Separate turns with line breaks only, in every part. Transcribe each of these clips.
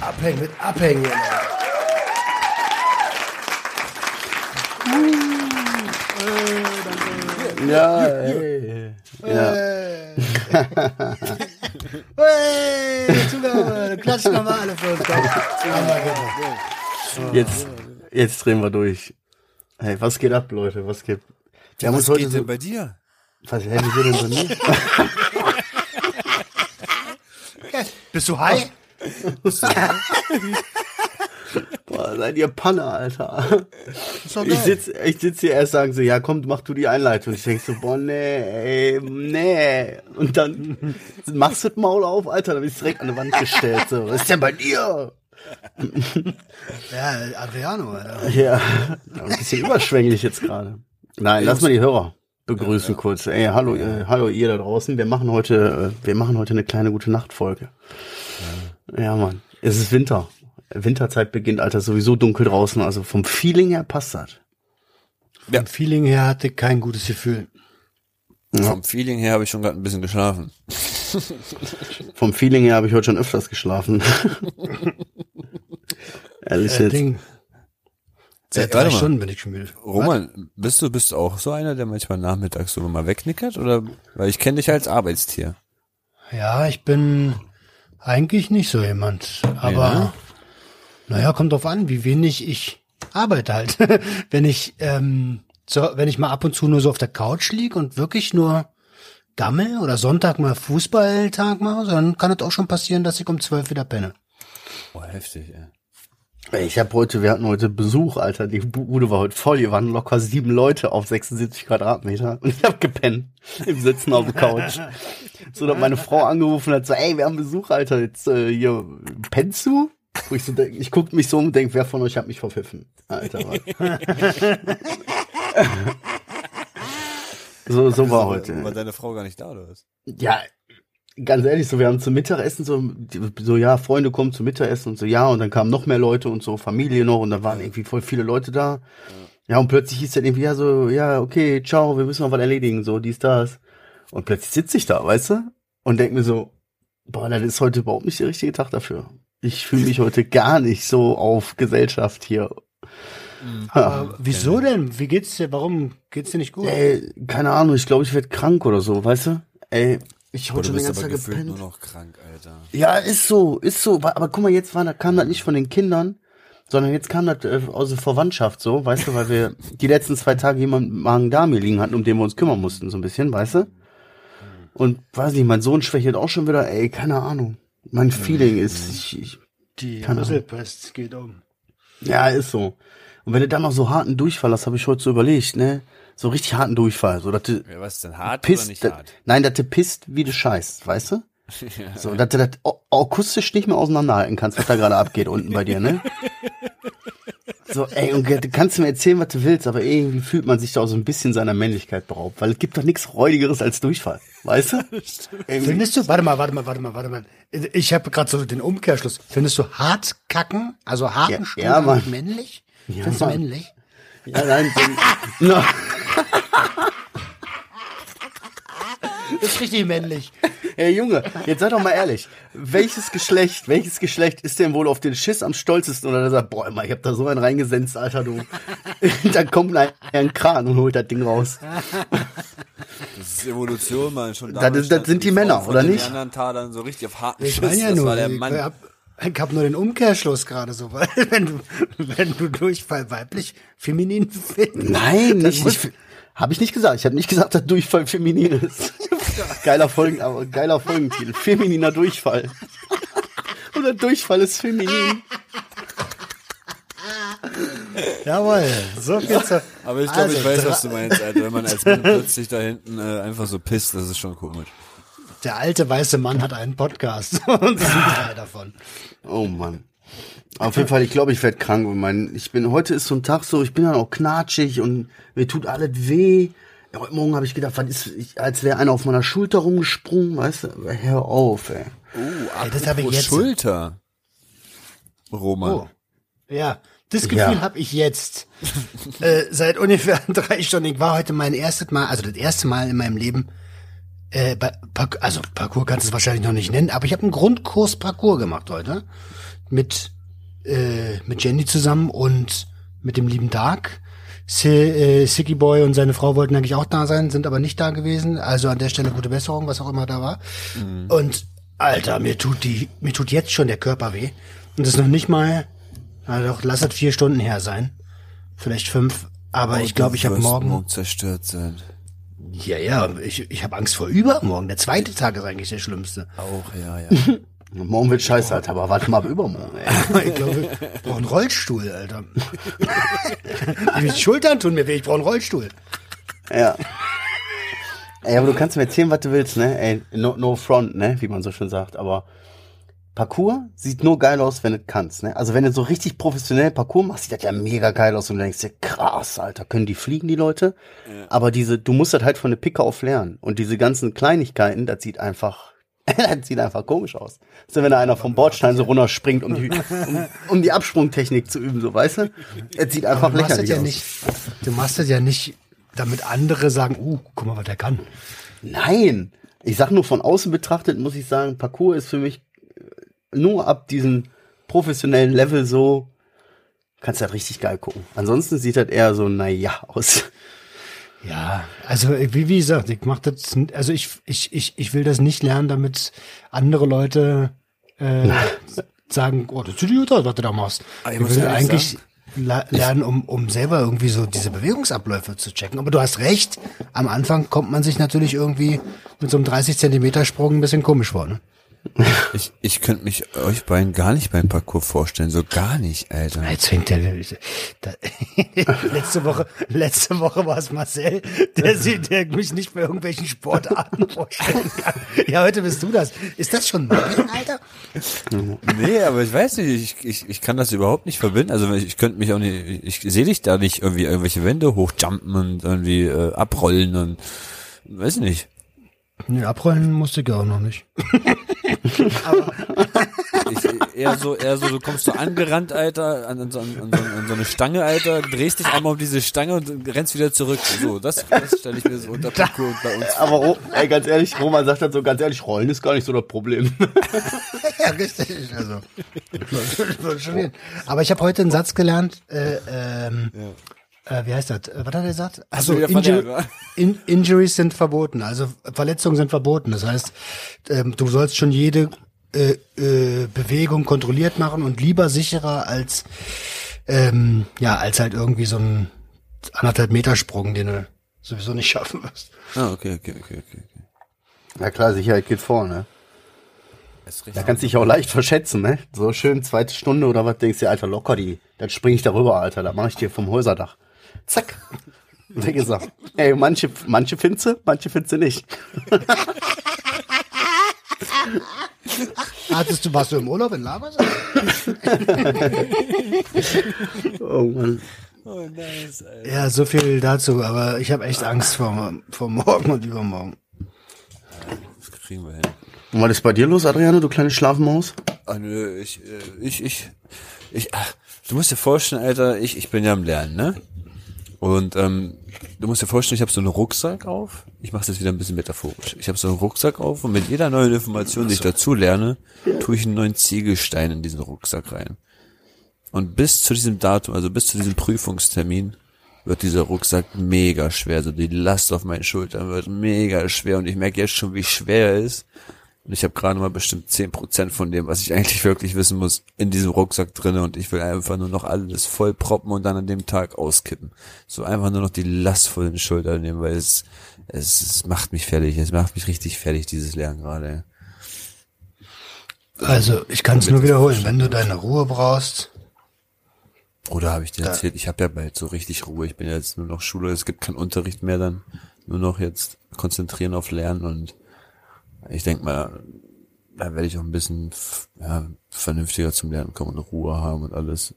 Abhängen mit Abhängen.
Ja, ey. Ja.
Hey, Zugabe, klatschen wir mal alle für uns.
Jetzt drehen wir durch. Hey, was geht ab, Leute? Was geht? Haben
Was geht denn bei dir?
was, wie geht denn bei mir?
Bist du high?
Boah, seid ihr Panne, Alter. Ich
geil.
sitz, ich sitz hier erst sagen so, ja komm, mach du die Einleitung. Ich denk so, boah, nee, ey, nee. Und dann machst du das Maul auf, Alter, dann bist du direkt an die Wand gestellt. So, was ist denn bei dir?
Ja, Adriano, Alter.
Ja, ein bisschen überschwänglich jetzt gerade. Nein, lass mal die Hörer begrüßen kurz. Ey, hallo, äh, hallo ihr da draußen. Wir machen heute, äh, wir machen heute eine kleine gute Nachtfolge. Ja, Mann. Es ist Winter. Winterzeit beginnt, Alter, sowieso dunkel draußen. Also vom Feeling her passt das.
Vom Feeling her hatte ich kein gutes Gefühl.
Vom Feeling her habe ich schon gerade ein bisschen geschlafen.
Vom Feeling her habe ich heute schon öfters geschlafen. Ehrlich
Äh,
jetzt.
Ding. Seit
warte
drei. Stunden bin ich schon müde.
Roman, bist du bist auch so einer, der manchmal nachmittags so mal wegnickert? Oder weil ich kenne dich als Arbeitstier.
Ja, ich bin eigentlich nicht so jemand. Aber
Ja.
naja, kommt drauf an, wie wenig ich arbeite halt. wenn ich, ähm, so, wenn ich mal ab und zu nur so auf der Couch lieg und wirklich nur gammel oder Sonntag mal Fußballtag mache, dann kann es auch schon passieren, dass ich um zwölf wieder penne.
Boah, heftig, ey.
Ich habe heute, wir hatten heute Besuch, Alter. Die Bude war heute voll. Hier waren locker sieben Leute auf 76 Quadratmeter. Und ich habe gepennt im Sitzen auf der Couch. So, dass meine Frau angerufen hat, so, ey, wir haben Besuch, Alter. Jetzt äh, hier, pennst du? Wo ich so denk, ich guck mich so um und denk, wer von euch hat mich verpfiffen? Alter? So, so war heute.
War deine Frau gar nicht da, oder was?
Ja, ganz ehrlich, so wir haben zum Mittagessen so, so ja, Freunde kommen zum Mittagessen und so, ja, und dann kamen noch mehr Leute und so, Familie noch und da waren irgendwie voll viele Leute da. Ja, und plötzlich hieß dann irgendwie, ja, so, ja, okay, ciao, wir müssen noch was erledigen, so, dies, das. Und plötzlich sitze ich da, weißt du? Und denk mir so, boah, das ist heute überhaupt nicht der richtige Tag dafür. Ich fühle mich heute gar nicht so auf Gesellschaft hier.
Aber wieso denn? Wie geht's dir? Warum geht's dir nicht gut?
Ey, keine Ahnung, ich glaube, ich werde krank oder so, weißt du? Ey, ich
du
schon den ganzen
aber
Tag gepennt.
nur noch krank, Alter.
Ja, ist so, ist so. Aber guck mal, jetzt war, da kam das nicht von den Kindern, sondern jetzt kam das äh, aus der Verwandtschaft so, weißt du, weil wir die letzten zwei Tage jemanden Magen-Darm hier liegen hatten, um den wir uns kümmern mussten, so ein bisschen, weißt du? Und weiß nicht, mein Sohn schwächelt auch schon wieder, ey, keine Ahnung. Mein Feeling ist, ich, ich,
Die
keine Ahnung.
Rüsselpest geht um.
ja, ist so. Und wenn du dann noch so harten Durchfall hast, habe ich heute so überlegt, ne? So richtig harten Durchfall, so dass du
Ja, was ist denn hart oder
pisst,
nicht
dat-
hart?
nein, dass du pisst, wie du scheißt, weißt du? So, dass du das akustisch nicht mehr auseinanderhalten kannst, was da gerade abgeht unten bei dir, ne? So, ey, und du kannst mir erzählen, was du willst, aber irgendwie fühlt man sich da auch so ein bisschen seiner Männlichkeit beraubt, weil es gibt doch nichts Räudigeres als Durchfall, weißt du?
Findest du, warte mal, warte mal, warte mal, warte mal. Ich habe gerade so den Umkehrschluss. Findest du hart kacken, also harten
Ja,
Stuhl
ja, Mann.
männlich?
Ja,
Findest du männlich?
Ja, nein, so, no.
Das ist richtig männlich.
Ey, Junge, jetzt sei doch mal ehrlich. Welches Geschlecht, welches Geschlecht ist denn wohl auf den Schiss am stolzesten oder der sagt, boah, immer, ich hab da so einen reingesenzt, Alter, du. dann kommt ein, Kran und holt das Ding raus.
Das ist Evolution, man. Schon
Das das sind die Männer, oder nicht?
Neandertalern so richtig auf harten
Ich
Schiss.
ja
das
nur,
war der
ich,
Mann.
Ich hab nur den Umkehrschluss gerade so, weil wenn du, wenn du Durchfall weiblich, feminin findest.
Nein, nicht, nicht habe ich nicht gesagt. Ich habe nicht gesagt, dass Durchfall feminin ist. geiler Folgen, aber geiler Folgentitel. Femininer Durchfall. Oder Durchfall ist feminin.
Jawohl, so viel zu.
Aber ich glaube,
Also,
ich weiß, was du meinst, Alter. Wenn man als Mann plötzlich da hinten äh, einfach so pisst, das ist schon komisch.
Der alte weiße Mann hat einen Podcast und das sind drei davon.
Oh Mann. Auf jeden Fall, ich glaube, ich werde krank. Mein, ich bin, heute ist so ein Tag so, ich bin dann auch knatschig und mir tut alles weh. Heute Morgen habe ich gedacht, was ist, ich, als wäre einer auf meiner Schulter rumgesprungen, weißt du? Hör auf, ey.
Oh,
Ey, das habe ich jetzt-
Schulter. Roman.
Oh. Ja, das Gefühl
Ja.
habe ich jetzt. äh, seit ungefähr drei Stunden. Ich war heute mein erstes Mal, also das erste Mal in meinem Leben, äh, also Parcours kannst du es wahrscheinlich noch nicht nennen, aber ich habe einen Grundkurs Parcours gemacht heute. Mit, äh, mit Jenny zusammen und mit dem lieben Dark. Si äh, Sicky Boy und seine Frau wollten eigentlich auch da sein, sind aber nicht da gewesen. Also an der Stelle gute Besserung, was auch immer da war. Und Alter, mir tut die, mir tut jetzt schon der Körper weh. Und das ist noch nicht mal, na doch, lass es vier Stunden her sein. Vielleicht fünf. Aber ich glaube, ich habe morgen.
zerstört sein.
Ja, ja, ich, ich habe Angst vor übermorgen. Der zweite Tag ist eigentlich der schlimmste.
Auch, ja, ja.
Morgen wird scheiße, Alter, aber warte mal ab übermorgen, ey.
Ich glaube, ich brauche einen Rollstuhl, Alter. Die Schultern tun mir weh, ich brauche einen Rollstuhl.
Ja. Ey, aber du kannst mir erzählen, was du willst, ne? Ey, no, no front, ne? Wie man so schön sagt. Aber Parcours sieht nur geil aus, wenn du kannst, ne? Also wenn du so richtig professionell Parcours machst, sieht das ja mega geil aus und du denkst dir, krass, Alter, können die fliegen, die Leute? Aber diese, du musst das halt von der Picke auf lernen. Und diese ganzen Kleinigkeiten, das sieht einfach, das sieht einfach komisch aus. So, wenn da einer vom Bordstein so runterspringt, um die, um, um die Absprungtechnik zu üben, so, weißt du? Es sieht einfach
Du machst das
lächerlich
ja
aus.
nicht, du machst das ja nicht, damit andere sagen, uh, guck mal, was der kann.
Nein, ich sag nur von außen betrachtet, muss ich sagen, Parcours ist für mich nur ab diesem professionellen Level so, kannst du halt richtig geil gucken. Ansonsten sieht das eher so, naja, aus.
Ja, also wie, wie gesagt, ich mach das, also ich, ich, ich, ich will das nicht lernen, damit andere Leute äh, sagen, oh, das sieht gut aus, was du da machst.
Aber ich
will eigentlich la- lernen, um, um selber irgendwie so diese Bewegungsabläufe zu checken. Aber du hast recht, am Anfang kommt man sich natürlich irgendwie mit so einem 30 Zentimeter Sprung ein bisschen komisch vor. Ne?
Ich, ich könnte mich euch beiden gar nicht beim Parcours vorstellen. So gar nicht, Alter.
Jetzt fängt der, letzte Woche, letzte Woche war es Marcel, der, der mich nicht bei irgendwelchen Sportarten vorstellen kann. Ja, heute bist du das. Ist das schon Mobbing, Alter?
Nee, aber ich weiß nicht, ich, ich, ich kann das überhaupt nicht verbinden. Also ich, ich könnte mich auch nicht, ich sehe dich da nicht irgendwie irgendwelche Wände hochjumpen und irgendwie äh, abrollen und weiß nicht.
Nee, abrollen musste ich auch noch nicht.
Ich, eher so, eher so, du kommst so angerannt, Alter, an, an, so, an, so, an so eine Stange, Alter, drehst dich einmal um diese Stange und rennst wieder zurück. So, das, das stelle ich mir so unter Parcours bei uns.
Aber Ro- ey, ganz ehrlich, Roman sagt dann so, ganz ehrlich, Rollen ist gar nicht so das Problem.
Ja, richtig. Also. Aber ich habe heute einen Satz gelernt, äh, ähm, äh, wie heißt das? Was hat er gesagt? Also
wieder
Inju
verlernt, wa?
in Injuries sind verboten, also Verletzungen sind verboten. Das heißt, ähm, du sollst schon jede äh, äh, Bewegung kontrolliert machen und lieber sicherer als ähm, ja als halt irgendwie so ein anderthalb Meter Sprung, den du sowieso nicht schaffen wirst.
Ah, okay, okay, okay, okay. okay.
Na klar, Sicherheit geht vor, ne? Da kannst du dich auch leicht verschätzen, ne? So schön zweite Stunde oder was denkst du, Alter, locker die. Dann spring ich darüber, Alter, da mache ich dir vom Häuserdach. Zack. Wie gesagt. Ey, manche, manche findest du, manche findest du nicht.
Hattest du, warst du im Urlaub in Lagos?
Oh Mann.
Oh, nice, Alter.
Ja, so viel dazu, aber ich habe echt Angst vor, vor morgen und übermorgen.
Das kriegen wir hin.
Und was ist bei dir los, Adriano, du kleine Schlafmaus?
Ah, nö, ich, äh, ich, ich, ich, ach, du musst dir vorstellen, Alter, ich, ich bin ja am Lernen, ne? Und ähm, du musst dir vorstellen, ich habe so einen Rucksack auf. Ich mache das wieder ein bisschen metaphorisch. Ich habe so einen Rucksack auf und mit jeder neuen Information, die ich dazu lerne, tue ich einen neuen Ziegelstein in diesen Rucksack rein. Und bis zu diesem Datum, also bis zu diesem Prüfungstermin, wird dieser Rucksack mega schwer. Also die Last auf meinen Schultern wird mega schwer und ich merke jetzt schon, wie schwer er ist. Und ich habe gerade mal bestimmt 10% von dem, was ich eigentlich wirklich wissen muss, in diesem Rucksack drinne und ich will einfach nur noch alles voll proppen und dann an dem Tag auskippen. So einfach nur noch die Last vor den Schultern nehmen, weil es, es, es macht mich fertig. Es macht mich richtig fertig, dieses Lernen gerade.
Also, ich kann es nur wiederholen. Wenn du deine Ruhe brauchst,
Oder habe ich dir erzählt, ich habe ja bald so richtig Ruhe. Ich bin ja jetzt nur noch Schule, es gibt keinen Unterricht mehr dann. Nur noch jetzt konzentrieren auf Lernen und ich denk mal, da werde ich auch ein bisschen ja, vernünftiger zum Lernen kommen und Ruhe haben und alles.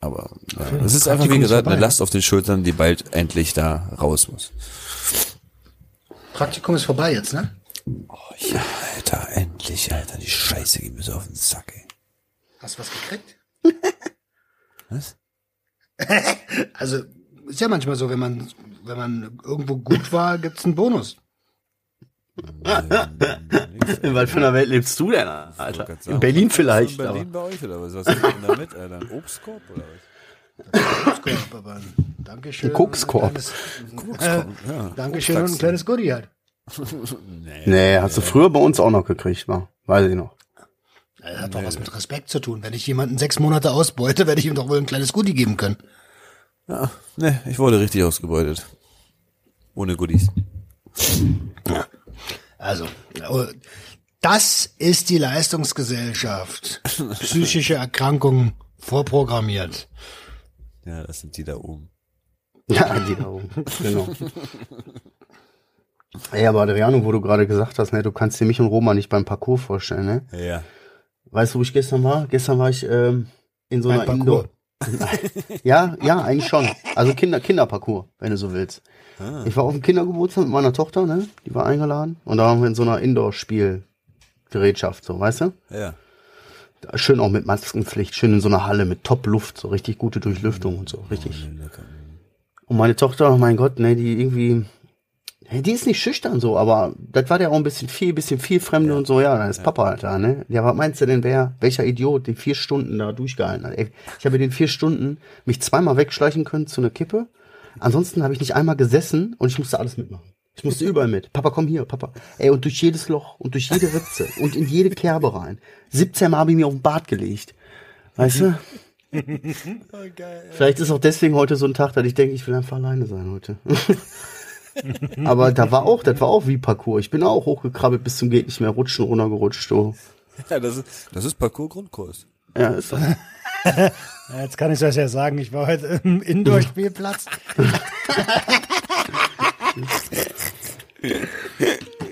Aber ja, es ist einfach, wie gesagt, eine
vorbei.
Last auf den Schultern, die bald endlich da raus muss.
Praktikum ist vorbei jetzt, ne?
Oh ja, Alter, endlich, Alter, die Scheiße geht mir so auf den Sack, ey.
Hast du was gekriegt?
Was?
Also, ist ja manchmal so, wenn man, wenn man irgendwo gut war, gibt's einen Bonus.
In was für einer Welt lebst du denn, Alter?
sagen,
In Berlin vielleicht.
In Berlin
aber-
bei euch oder was? Was ist denn da mit, Alter? Ein Obstkorb oder was?
Kokskorb, aber ein Dankeschön.
Ein Kokskorb.
Äh,
Ja.
Dankeschön und ein kleines Goodie halt.
Nee.
Nee, hast du früher bei uns auch noch gekriegt, war. Weiß ich noch.
Das hat doch was mit Respekt zu tun. Wenn ich jemanden sechs Monate ausbeute, werde ich ihm doch wohl ein kleines Goodie geben können.
Ja, nee, ich wurde richtig ausgebeutet. Ohne Goodies.
Also, oh, das ist die Leistungsgesellschaft. Psychische Erkrankungen vorprogrammiert.
Ja, das sind die da oben.
Ja, die da oben. Genau. Ey, aber Adriano, wo du gerade gesagt hast, ne, du kannst dir mich und Roma nicht beim Parcours vorstellen, ne?
Ja.
Weißt du, wo ich gestern war? Gestern war ich ähm, in so einer. Indoor. ja, ja, eigentlich schon. Also Kinder, Kinderparcours, wenn du so willst. Ich war auf dem Kindergeburtstag mit meiner Tochter, ne? Die war eingeladen. Und da waren wir in so einer Indoor-Spielgerätschaft, so, weißt du?
Ja.
Schön auch mit Maskenpflicht, schön in so einer Halle mit Top-Luft, so richtig gute Durchlüftung und so, richtig. Und meine Tochter, mein Gott, ne, die irgendwie, die ist nicht schüchtern so, aber das war der auch ein bisschen viel, bisschen viel Fremde und so, ja, dann ist Papa halt da, ne? Ja, was meinst du denn, wer, welcher Idiot die vier Stunden da durchgehalten hat? Ey, ich habe in den vier Stunden mich zweimal wegschleichen können zu einer Kippe. Ansonsten habe ich nicht einmal gesessen und ich musste alles mitmachen. Ich musste überall mit. Papa, komm hier, Papa. Ey, und durch jedes Loch und durch jede Ritze und in jede Kerbe rein. 17 Mal habe ich mir auf den Bart gelegt. Weißt du? Vielleicht ist auch deswegen heute so ein Tag, dass ich denke, ich will einfach alleine sein heute. Aber da war auch, das war auch wie Parcours. Ich bin auch hochgekrabbelt bis zum geht nicht mehr, rutschen, runtergerutscht. So.
Ja, das ist, das ist Parcours-Grundkurs.
Ja, ist
Jetzt kann ich das ja sagen, ich war heute im Indoor-Spielplatz.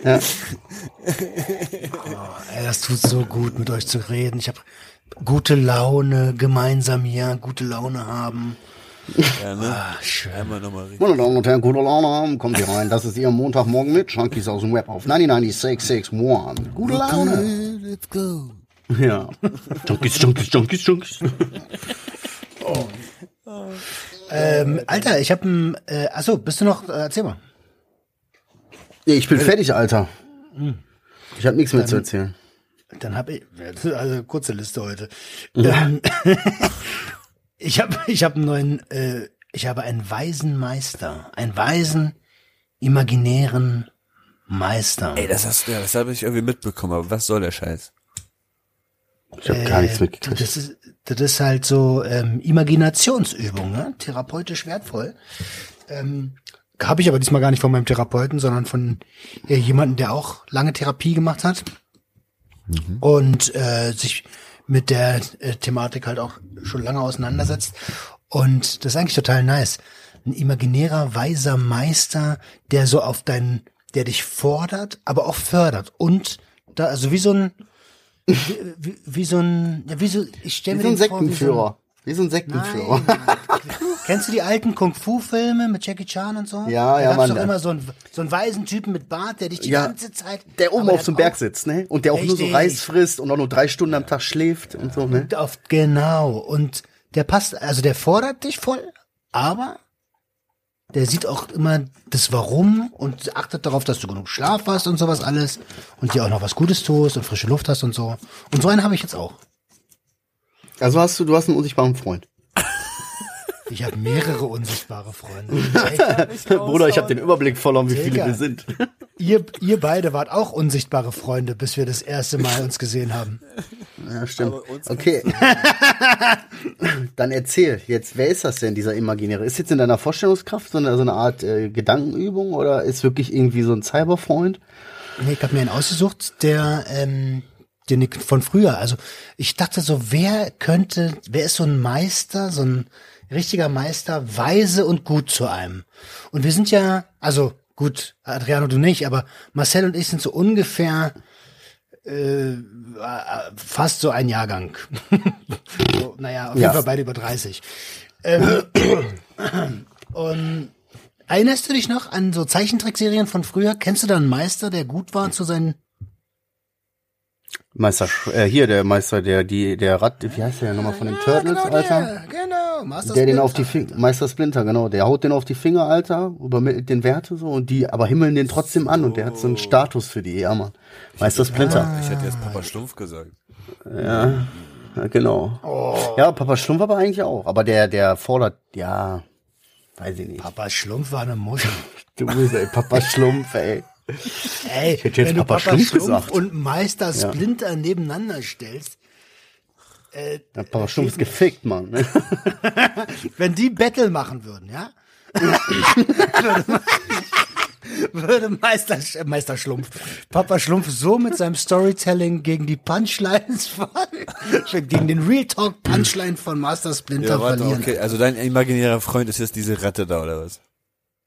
Ja.
Oh, ey, das tut so gut, mit euch zu reden. Ich habe gute Laune, gemeinsam hier, gute Laune haben.
Ja, ne?
Ah, schön.
Einmal nochmal richtig.
Meine Damen und Herren, gute Laune haben, kommt hier rein. Das ist Ihr Montagmorgen mit Junkies aus dem Web auf 99661. Gute Laune.
Let's go.
Ja. Junkies, Junkies, Junkies, Junkies.
Ähm, Alter, ich habe ein, äh, achso, bist du noch, äh, erzähl mal.
Nee, ich bin fertig, Alter. Ich habe nichts mehr zu erzählen.
Dann habe ich, also kurze Liste heute. Ähm, ich habe ich hab einen neuen, äh, ich habe einen weisen Meister, einen weisen, imaginären Meister.
Ey, das hast du, ja, das habe ich irgendwie mitbekommen, aber was soll der Scheiß?
Ich habe gar nichts
Äh,
mitgekriegt.
Das ist, das ist halt so ähm, Imaginationsübung, ne? therapeutisch wertvoll. Ähm, habe ich aber diesmal gar nicht von meinem Therapeuten, sondern von äh, jemandem, der auch lange Therapie gemacht hat und äh, sich mit der äh, Thematik halt auch schon lange auseinandersetzt. Und das ist eigentlich total nice. Ein imaginärer, weiser Meister, der so auf deinen, der dich fordert, aber auch fördert. Und da, also wie so ein, wie, wie, wie so ein, ja, wie so, ich stelle
Wie
mir
so ein
den vor, wie so ein-
Sektenführer. Wie so ein Sektenführer.
Nein. Kennst du die alten Kung-Fu-Filme mit Jackie Chan und so?
Ja,
da
ja, Mann.
doch immer so einen, so einen weisen Typen mit Bart, der dich die
Ja,
ganze Zeit...
Der oben auf so einem Berg sitzt, ne? Und der auch nur so
Richtig.
Reis frisst und auch nur drei Stunden am Tag schläft und so, ne?
Auf, genau. Und der passt, also der fordert dich voll, aber der sieht auch immer das Warum und achtet darauf, dass du genug Schlaf hast und sowas alles und dir auch noch was Gutes tust und frische Luft hast und so. Und so einen habe ich jetzt auch.
Also hast du, du hast einen unsichtbaren Freund.
Ich habe mehrere unsichtbare Freunde.
Bruder, ich habe den Überblick verloren, wie viele wir sind.
ihr, ihr beide wart auch unsichtbare Freunde, bis wir das erste Mal uns gesehen haben.
Ja, stimmt. Okay. Dann erzähl jetzt, wer ist das denn, dieser Imaginäre? Ist jetzt in deiner Vorstellungskraft so eine, so eine Art äh, Gedankenübung oder ist wirklich irgendwie so ein Cyberfreund?
Nee, ich habe mir einen ausgesucht, der, ähm, den ich von früher. Also ich dachte so, wer könnte, wer ist so ein Meister, so ein richtiger Meister, weise und gut zu einem. Und wir sind ja, also gut, Adriano du nicht, aber Marcel und ich sind so ungefähr äh, fast so ein Jahrgang. so, naja, auf
Ja.
jeden Fall beide über 30. Ähm, und erinnerst du dich noch an so Zeichentrickserien von früher? Kennst du da einen Meister, der gut war zu seinen
Meister, äh, hier der Meister, der die, der Rad, wie heißt der nochmal von den Turtles,
genau
Alter?
Der, genau, Master
der den auf die
Splinter,
Finger, Meister Splinter, genau, der haut den auf die Finger, Alter, übermittelt den Werte so und die aber himmeln den trotzdem an und der hat so einen Status für die, ja, Mann. Meister Splinter.
Ich hätte jetzt Papa Schlumpf gesagt.
Ja, ja, genau. Ja, Papa Schlumpf aber eigentlich auch, aber der, der fordert, ja, weiß ich nicht.
Papa Schlumpf war eine Muschel.
Du bist, ey, Papa Schlumpf, ey.
Ey,
Ich hätte jetzt
wenn du
Papa
Papa,
Schlumpf
Schlumpf, und Meister Splinter nebeneinander stellst,
Ja, Papa Schlumpf ist gefickt, Mann. ne?
wenn die Battle machen würden, ja? würde, würde Meister, äh, Meister Schlumpf, Papa Schlumpf so mit seinem Storytelling gegen die Punchlines von, gegen den Real Talk Punchline von Master Splinter
Ja, warte,
verlieren.
okay. Also dein imaginärer Freund ist jetzt diese Ratte da, oder was?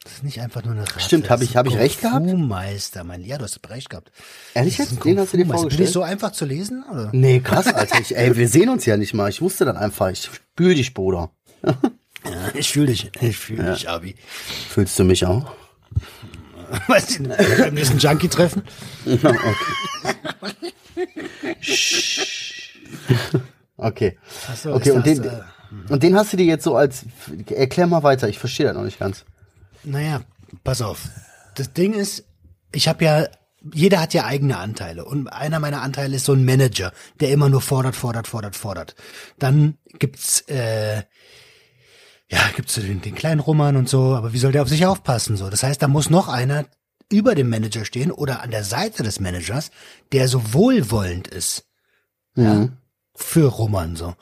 Das ist nicht einfach nur eine Ratte.
Stimmt, hab
das
ich- hab ich recht gehabt?
Kung-Fu-Meister, mein, ja, du hast recht gehabt.
Ehrlich jetzt? Den hast du dir
Kung-Fu-Meister. Bin ich
vorgestellt?
so einfach zu lesen, oder?
Nee, krass, Alter. Ich, ey, wir sehen uns ja nicht mal. Ich wusste dann einfach, ich spür dich, Bruder.
Ja, ich fühle dich, ich fühle dich, Abi.
Fühlst du mich auch?
Weißt du, beim nächsten Junkie-Treffen?
Okay.
Ach so,
okay, und den,
äh,
und den hast du dir jetzt so als, erklär mal weiter, ich verstehe das noch nicht ganz.
Naja, pass auf. Das Ding ist, ich habe ja, jeder hat ja eigene Anteile. Und einer meiner Anteile ist so ein Manager, der immer nur fordert, fordert, fordert, fordert. Dann gibt's, äh, ja, gibt's den, den kleinen Roman und so, aber wie soll der auf sich aufpassen? So, das heißt, da muss noch einer über dem Manager stehen oder an der Seite des Managers, der so wohlwollend ist. Ja. Für Roman so.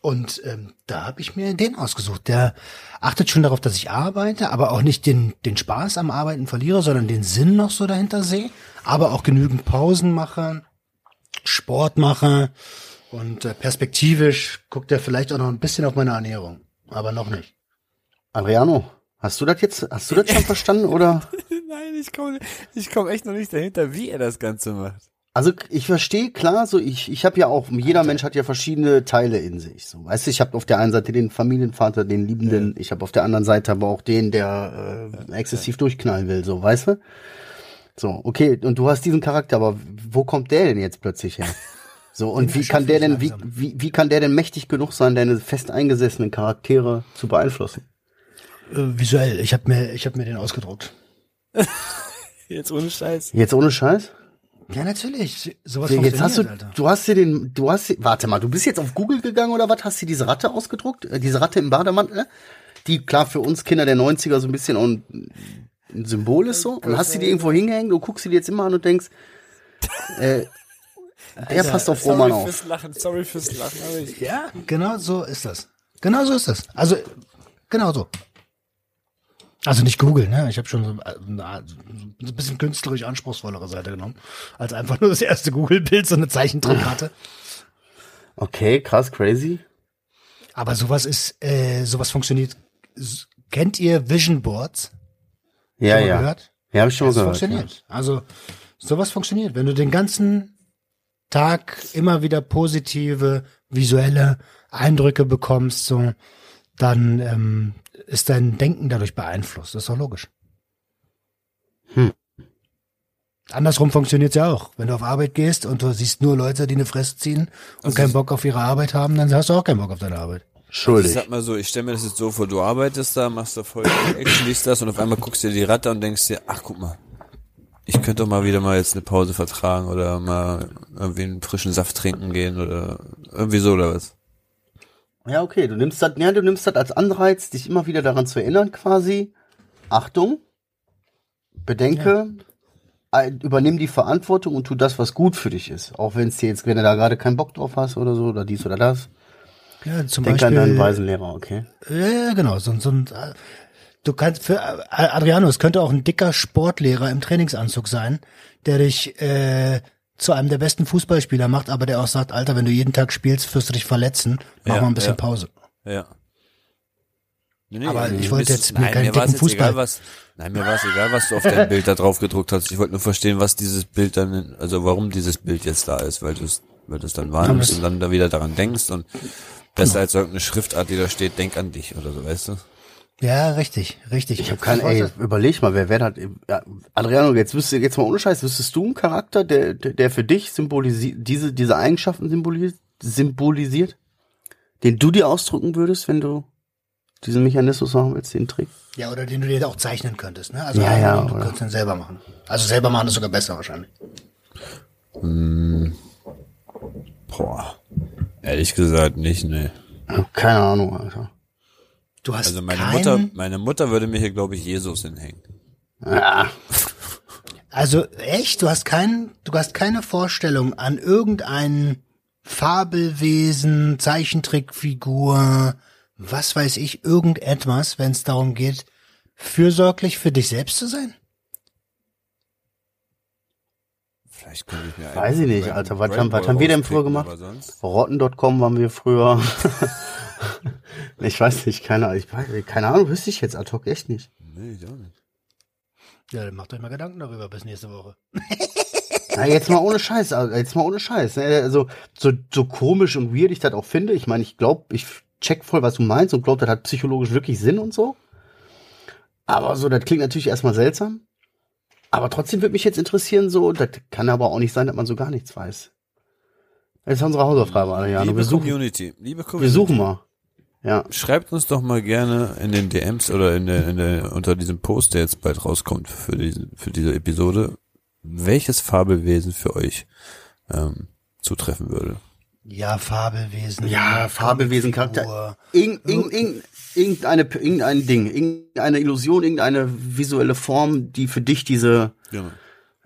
Und ähm, da habe ich mir den ausgesucht. Der achtet schon darauf, dass ich arbeite, aber auch nicht den, den Spaß am Arbeiten verliere, sondern den Sinn noch so dahinter sehe. Aber auch genügend Pausen mache, Sport mache und äh, perspektivisch guckt er vielleicht auch noch ein bisschen auf meine Ernährung. Aber noch nicht.
Adriano, hast du das jetzt, hast du das schon verstanden oder?
Nein, ich komme ich komm echt noch nicht dahinter, wie er das Ganze macht.
Also ich verstehe klar, so ich ich habe ja auch jeder Mensch hat ja verschiedene Teile in sich. So, weißt du, ich habe auf der einen Seite den Familienvater, den Liebenden, ich habe auf der anderen Seite aber auch den, der äh, exzessiv durchknallen will, so, weißt du? So, okay, und du hast diesen Charakter, aber wo kommt der denn jetzt plötzlich her? So, und wie kann der denn, wie, wie, wie kann der denn mächtig genug sein, deine fest eingesessenen Charaktere zu beeinflussen?
Äh, visuell, ich habe mir, ich habe mir den ausgedruckt.
Jetzt ohne Scheiß.
Jetzt ohne Scheiß?
Ja, natürlich. Sowas
Jetzt hast du,
Alter.
du hast dir den, du hast, warte mal, du bist jetzt auf Google gegangen oder was? Hast du diese Ratte ausgedruckt? Äh, Diese Ratte im Bademantel? Die klar für uns Kinder der 90er so ein bisschen auch ein, ein Symbol ist so. Und hast du die irgendwo hingehängt, du guckst sie dir jetzt immer an und denkst, äh, der passt auf Roman
sorry
auf.
fürs Lachen, sorry fürs Lachen, aber ich,
Ja, genau so ist das. Genau so ist das. Also, genau so. Also nicht Google, ne? Ich habe schon so äh, eine, so ein bisschen künstlerisch anspruchsvollere Seite genommen, als einfach nur das erste Google-Bild, so eine Zeichentrickkarte.
Okay, krass, crazy.
Aber sowas ist, äh, sowas funktioniert. Kennt ihr Vision Boards?
Ja, ja.
Gehört?
Ja, habe ich schon mal gehört.
funktioniert. Also sowas funktioniert. Wenn du den ganzen Tag immer wieder positive visuelle Eindrücke bekommst, so, dann ähm, ist dein Denken dadurch beeinflusst. Das ist doch logisch.
Hm.
Andersrum funktioniert's ja auch. Wenn du auf Arbeit gehst und du siehst nur Leute, die eine Fresse ziehen und keinen Bock auf ihre Arbeit haben, dann hast du auch keinen Bock auf deine Arbeit.
Ja.
ich
Schuldig.
sag mal so, ich stelle mir das jetzt so vor, du arbeitest da, machst da voll Action, dies, das und auf einmal guckst du dir die Ratte und denkst dir, ach guck mal, ich könnte doch mal wieder mal jetzt eine Pause vertragen oder mal irgendwie einen frischen Saft trinken gehen oder irgendwie so oder was.
Ja, okay, du nimmst das, ja, du nimmst das als Anreiz, dich immer wieder daran zu erinnern, quasi. Achtung, bedenke, ein- übernimm die Verantwortung und tu das, was gut für dich ist. Auch wenn es dir jetzt, wenn du da gerade keinen Bock drauf hast oder so, oder dies oder das.
Ja, zum
Denk an deinen
Beispiel.
weisen Lehrer, okay?
Ja, ja, genau. So, so ein, äh, du kannst für äh, Adriano, es könnte auch ein dicker Sportlehrer im Trainingsanzug sein, der dich äh, zu einem der besten Fußballspieler macht, aber der auch sagt, Alter, wenn du jeden Tag spielst, wirst du dich verletzen. Mach
Ja,
mal ein bisschen
ja.
Pause.
Ja. Nee, nee,
Aber
mir
ich wollte jetzt mir
nein,
keinen
mir
dicken
jetzt egal,
Fußball-
was, nein, mir war es egal, was du auf dein Bild da drauf gedruckt hast. Ich wollte nur verstehen, was dieses Bild dann, also warum dieses Bild jetzt da ist, weil du es, weil du es dann wahrnimmst und dann da wieder daran denkst und besser als irgendeine Schriftart, die da steht, denk an dich oder so, weißt du?
Ja, richtig, richtig.
Ich habe keinen, ey, überleg mal, wer wer hat, ja, Adriano, jetzt wüsste, jetzt mal ohne Scheiß, wüsstest du einen Charakter, der, der, für dich symbolisiert, diese, diese Eigenschaften symbolisiert, symbolisiert? Den du dir ausdrücken würdest, wenn du diesen Mechanismus machen willst, den Trick.
Ja, oder den du dir auch zeichnen könntest, ne? Also
Ja, ja,
du
oder-
könntest den selber machen. Also selber machen ist sogar besser wahrscheinlich.
Boah. Ehrlich gesagt nicht, ne.
Keine Ahnung, Alter.
Du hast
Also meine
keinen,
Mutter, meine Mutter würde mir hier, glaube ich, Jesus hinhängen.
Ja,
also echt, du hast keinen, du hast keine Vorstellung an irgendein Fabelwesen, Zeichentrickfigur, was weiß ich, irgendetwas, wenn es darum geht, fürsorglich für dich selbst zu sein?
Vielleicht könnte ich mir
Weiß ich nicht, Alter. Was haben- was haben wir denn früher gemacht? Rotten.com waren wir früher. ich weiß nicht, keine Ahnung. Ich weiß, keine Ahnung, wüsste ich jetzt ad hoc echt nicht.
Nee, ich auch nicht.
Ja, dann macht euch mal Gedanken darüber bis nächste Woche.
Na, jetzt mal ohne Scheiß, also jetzt mal ohne Scheiß. ne? Also, so, so komisch und weird ich das auch finde. Ich meine, ich glaube, ich check voll, was du meinst und glaube, das hat psychologisch wirklich Sinn und so. Aber so, das klingt natürlich erstmal seltsam. Aber trotzdem würde mich jetzt interessieren, so, das kann aber auch nicht sein, dass man so gar nichts weiß. Das ist unsere Hausaufgabe, Adriano.
Liebe
Wir suchen,
Community, liebe Community.
wir suchen mal. Ja.
Schreibt uns doch mal gerne in den DMs oder in der, in der, unter diesem Post, der jetzt bald rauskommt für diese, für diese Episode, welches Fabelwesen für euch ähm, zutreffen würde.
Ja, Fabelwesen.
Ja, Fabelwesen. Charakter. Irgend, irgend, irgend, irgendeine, irgendein Ding, irgendeine Illusion, irgendeine visuelle Form, die für dich diese,
Ja.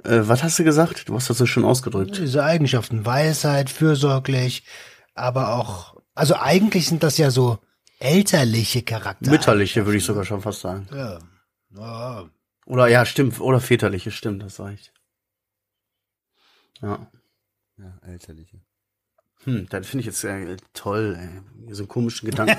äh, was hast du gesagt? Du hast das so schon ausgedrückt.
Diese Eigenschaften, Weisheit, fürsorglich, aber auch, also eigentlich sind das ja so elterliche Charakter.
Mütterliche, würde ich sogar schon fast sagen.
Ja. ja.
Oder ja, stimmt, oder väterliche, stimmt, das reicht. Ja.
Ja, elterliche.
Hm, das finde ich jetzt äh, toll, ey. So einen komischen Gedanken.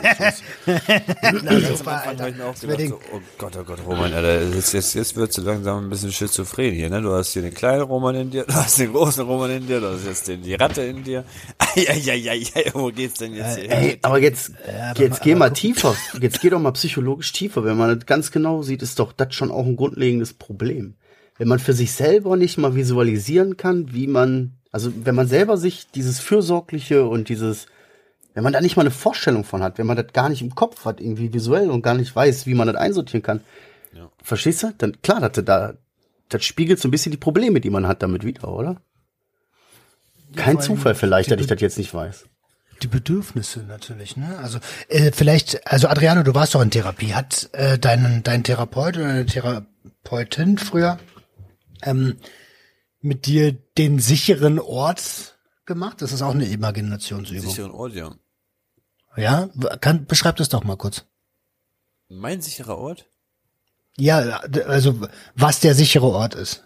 Na, das war, Alter, das
gedacht, so, oh Gott, oh Gott, Roman, Alter, jetzt, jetzt, jetzt wird so langsam ein bisschen schizophren hier, ne? Du hast hier den kleinen Roman in dir, du hast den großen Roman in dir, du hast jetzt den, die Ratte in dir. Eieieiei, wo geht's denn jetzt hier?
Ey, aber jetzt,
aber
jetzt
mal-
geh
aber
mal tiefer. Jetzt geh doch mal psychologisch tiefer. Wenn man das ganz genau sieht, ist doch das schon auch ein grundlegendes Problem. Wenn man für sich selber nicht mal visualisieren kann, wie man, also wenn man selber sich dieses Fürsorgliche und dieses, wenn man da nicht mal eine Vorstellung von hat, wenn man das gar nicht im Kopf hat, irgendwie visuell und gar nicht weiß, wie man das einsortieren kann,
Ja.
verstehst du? Dann klar, dass da, das spiegelt so ein bisschen die Probleme, die man hat damit wieder, oder? Kein Zufall vielleicht, dass ich das jetzt nicht weiß.
die Bedürfnisse natürlich, ne? Also äh, vielleicht, also Adriano, du warst doch in Therapie. Hat äh, dein, dein Therapeut oder deine Therapeutin früher ähm, mit dir den sicheren Ort gemacht? Das ist auch eine Imaginationsübung.
Sicheren Ort, ja.
Ja, kann, beschreib das doch mal kurz.
Mein sicherer Ort?
Ja, also was der sichere Ort ist.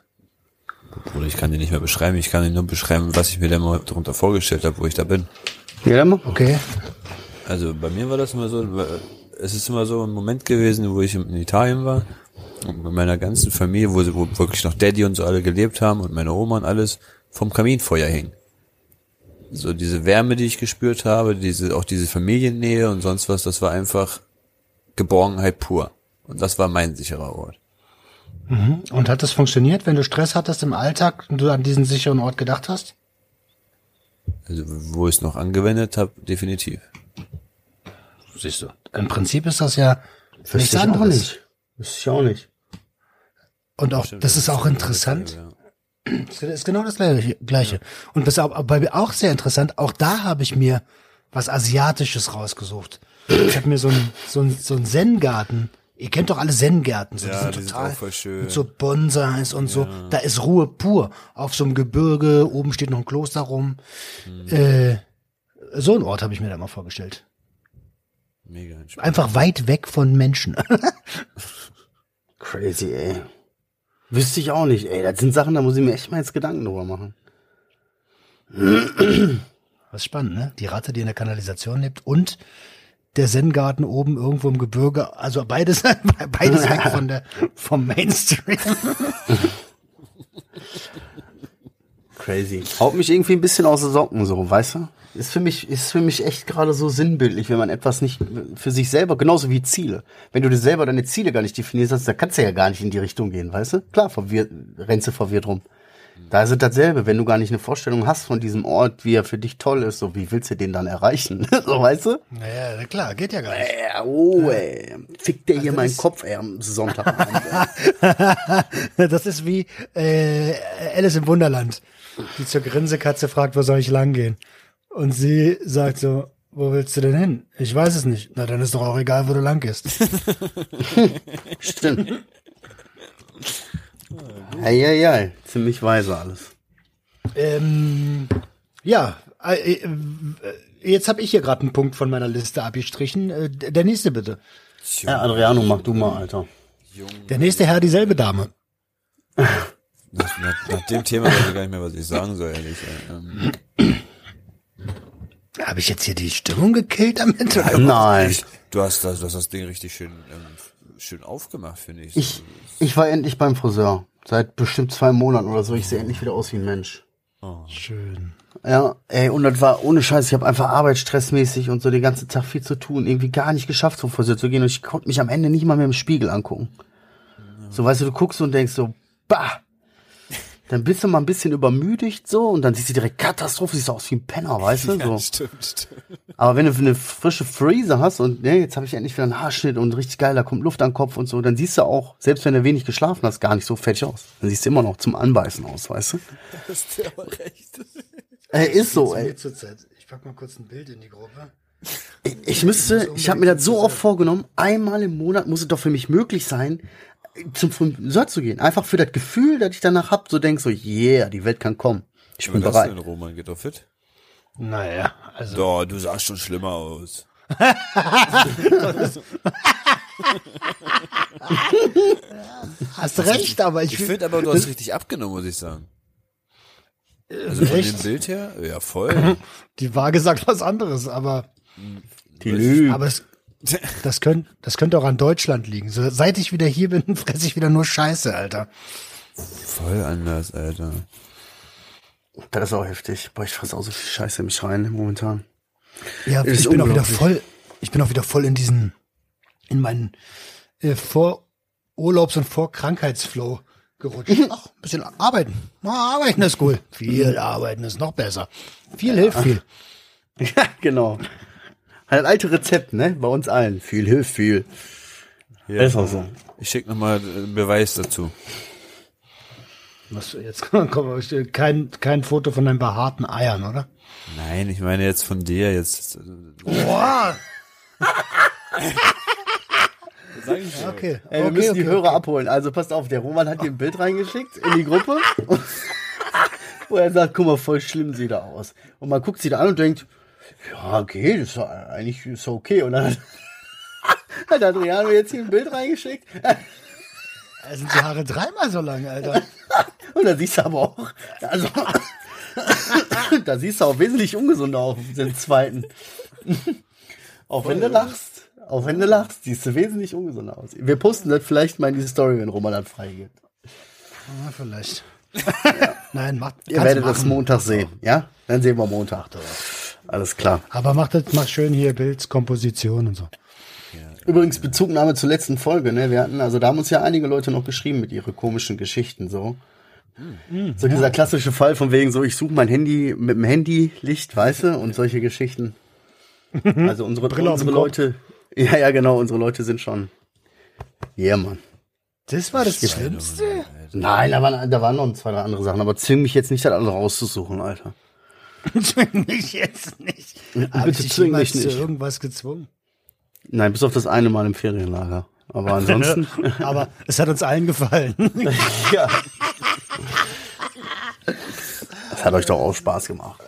Bruder, ich kann den nicht mehr beschreiben, ich kann dir nur beschreiben, was ich mir da mal darunter vorgestellt habe, wo ich da bin.
Ja.
Okay.
Also bei mir war das immer so, es ist immer so ein Moment gewesen, wo ich in Italien war und mit meiner ganzen Familie, wo, sie- wo wirklich noch Daddy und so alle gelebt haben und meine Oma und alles vom Kaminfeuer hing. So diese Wärme, die ich gespürt habe, diese auch diese Familiennähe und sonst was, das war einfach Geborgenheit pur. Und das war mein sicherer Ort.
Und hat das funktioniert, wenn du Stress hattest im Alltag und du an diesen sicheren Ort gedacht hast?
Also wo ich es noch angewendet habe, definitiv.
Siehst du. Im Prinzip ist das ja nichts anderes.
nicht. Wüsste ich auch nicht.
Und auch, das ist auch interessant.
Ja.
Das ist genau das gleiche. Und das ist auch, bei mir auch sehr interessant. Auch da habe ich mir was Asiatisches rausgesucht. Ich habe mir so ein so ein so ein Zen-Garten. Ihr kennt doch alle Zen-Gärten. So,
Ja,
die sind
die sind
total
auch voll schön.
mit so Bonsais und so. Da ist Ruhe pur. Auf so einem Gebirge. Oben steht noch ein Kloster rum.
Hm.
Äh, so einen Ort habe ich mir da mal vorgestellt.
Mega entspannt.
Einfach weit weg von Menschen.
Crazy, ey. Wüsste ich auch nicht, ey. Das sind Sachen, da muss ich mir echt mal jetzt Gedanken drüber machen.
Was spannend, ne? Die Ratte, die in der Kanalisation lebt und der Zen-Garten oben irgendwo im Gebirge. Also beides, beides weg von der, vom Mainstream.
Crazy. Haut mich irgendwie ein bisschen aus den Socken, so, weißt du? Ist für mich, ist für mich echt gerade so sinnbildlich, wenn man etwas nicht für sich selber, genauso wie Ziele. Wenn du dir selber deine Ziele gar nicht definierst hast, dann kannst du ja gar nicht in die Richtung gehen, weißt du? Klar, verwirrt, rennst du verwirrt rum. Da ist es dasselbe, wenn du gar nicht eine Vorstellung hast von diesem Ort, wie er für dich toll ist, so wie willst du den dann erreichen? so weißt du?
Naja, na klar, geht ja gar nicht.
Äh, oh, ey. Fickt der hier meinen Kopf, ey, am Sonntag.
Das ist wie äh, Alice im Wunderland, die zur Grinsekatze fragt, wo soll ich lang gehen? Und sie sagt so, wo willst du denn hin? Ich weiß es nicht. Na, dann ist doch auch egal, wo du lang gehst.
Stimmt. Eieiei, ziemlich weise alles.
ähm, ja, äh, äh, jetzt habe ich hier gerade einen Punkt von meiner Liste abgestrichen. Äh, der nächste bitte.
Ja, Adriano, mach du mal, Alter.
Der nächste Herr, dieselbe Dame.
Nach, nach, nach dem Thema weiß ich gar nicht mehr, was ich sagen soll, ehrlich. Ähm,
Habe ich jetzt hier die Stimmung gekillt damit? Oder?
Nein.
du, hast das, du hast das Ding richtig schön, ähm, schön aufgemacht, finde ich.
Ich, ich war endlich beim Friseur. Seit bestimmt zwei Monaten oder so. Ich sehe endlich wieder aus wie ein Mensch.
Schön.
Ja, ey, und das war ohne Scheiß. Ich habe einfach arbeitsstressmäßig und so den ganzen Tag viel zu tun. Irgendwie gar nicht geschafft, zum Friseur zu gehen. Und ich konnte mich am Ende nicht mal mehr im Spiegel angucken. So, weißt du, du guckst und denkst so, bah. Dann bist du mal ein bisschen übermüdigt so und dann siehst du direkt Katastrophe, siehst du aus wie ein Penner, weißt du? So.
stimmt, stimmt.
Aber wenn du eine frische Freezer hast und ne, jetzt habe ich endlich wieder einen Haarschnitt und richtig geil, da kommt Luft an den Kopf und so, dann siehst du auch, selbst wenn du wenig geschlafen hast, gar nicht so fettig aus. Dann siehst du immer noch zum Anbeißen aus, weißt du?
Hast du aber recht.
Ey, ist so, ey.
Ich pack mal kurz ein Bild in die Gruppe.
Ich, ich müsste, ich habe mir das so oft vorgenommen, einmal im Monat muss es doch für mich möglich sein, zum Friseur zu gehen. Einfach für das Gefühl, das ich danach hab, so denk so, yeah, die Welt kann kommen. Ich bin
Was hast du
bereit.
denn, Roman? Geht doch fit?
Naja, also.
Doch, du sahst schon schlimmer aus.
Hast recht, aber ich,
Ich finde aber, du hast richtig abgenommen, muss ich sagen. Also von
echt?
dem Bild her, ja voll.
die Waage sagt was anderes, aber,
Die Lüge.
aber es, das könnte, das könnte auch an Deutschland liegen. So, seit ich wieder hier bin, fresse ich wieder nur Scheiße, Alter.
voll anders, Alter.
Das ist auch heftig. Boah, ich fress auch so viel Scheiße in mich rein momentan.
Ja,
Ist
ich bin auch wieder voll, ich bin auch wieder voll in diesen, in meinen äh, vor Urlaubs- und vor Krankheitsflow gerutscht. Ach, ein bisschen arbeiten. Na, arbeiten ist cool. Viel arbeiten ist noch besser. Viel hilft viel.
Ja, genau. Halt das alte Rezept, ne? Bei uns allen. Viel hilft viel.
Ja.
Ist auch so.
Ich schicke nochmal einen Beweis dazu.
Was, jetzt komm, kein, kein Foto von deinen behaarten Eiern, oder?
Nein, ich meine jetzt von dir jetzt.
Boah. Okay.
Ey, wir
okay,
müssen
okay,
die Hörer abholen. Also passt auf, der Roman hat dir ein Bild reingeschickt in die Gruppe. wo er sagt, guck mal, voll schlimm sieht er aus. Und man guckt sie da an und denkt, ja, okay, das ist eigentlich ist okay. Und dann hat Adriano jetzt hier ein Bild reingeschickt.
Da sind die Haare dreimal so lang, Alter.
Und da siehst du aber auch, also, da siehst du auch wesentlich ungesunder aus, den zweiten. auch wenn du lachst, auch wenn du lachst, siehst du wesentlich ungesunder aus. Wir posten das vielleicht mal in diese Story, wenn Roman das freigibt.
Ja, vielleicht. Nein, macht.
Ihr werdet das. Montag sehen, ja? Dann sehen wir Montag. Alles klar.
Aber macht das, macht schön hier Bildskomposition und so.
Übrigens Bezugnahme zur letzten Folge, ne? Wir hatten, also da haben uns ja einige Leute noch geschrieben mit ihren komischen Geschichten so. So dieser klassische Fall von wegen so, ich suche mein Handy mit dem Handylicht, weißt du, und solche Geschichten. Also unsere, unsere. Leute, ja, ja, genau, unsere Leute sind schon. Yeah, Mann.
Das war das Schlimmste.
Nein, da waren, da waren noch zwei, drei andere Sachen, aber zwing mich jetzt nicht, das andere rauszusuchen, Alter.
Zwing mich jetzt nicht. Hab
bitte
ich
zwing mich
zu
nicht.
irgendwas gezwungen?
Nein, bis auf das eine Mal im Ferienlager. Aber ansonsten,
Aber es hat uns allen gefallen.
ja. Das hat euch doch auch Spaß gemacht.